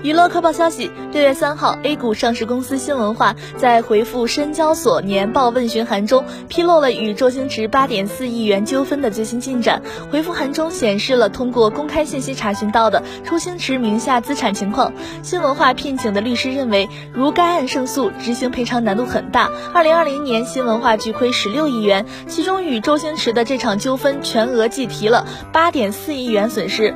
娱乐快报消息，六月三号，A 股上市公司新文化在回复深交所年报问询函中披露了与周星驰八点四亿元纠纷的最新进展。回复函中显示了通过公开信息查询到的周星驰名下资产情况。新文化聘请的律师认为，如该案胜诉，执行赔偿难度很大。二零二零年，新文化巨亏十六亿元，其中与周星驰的这场纠纷全额计提了八点四亿元损失。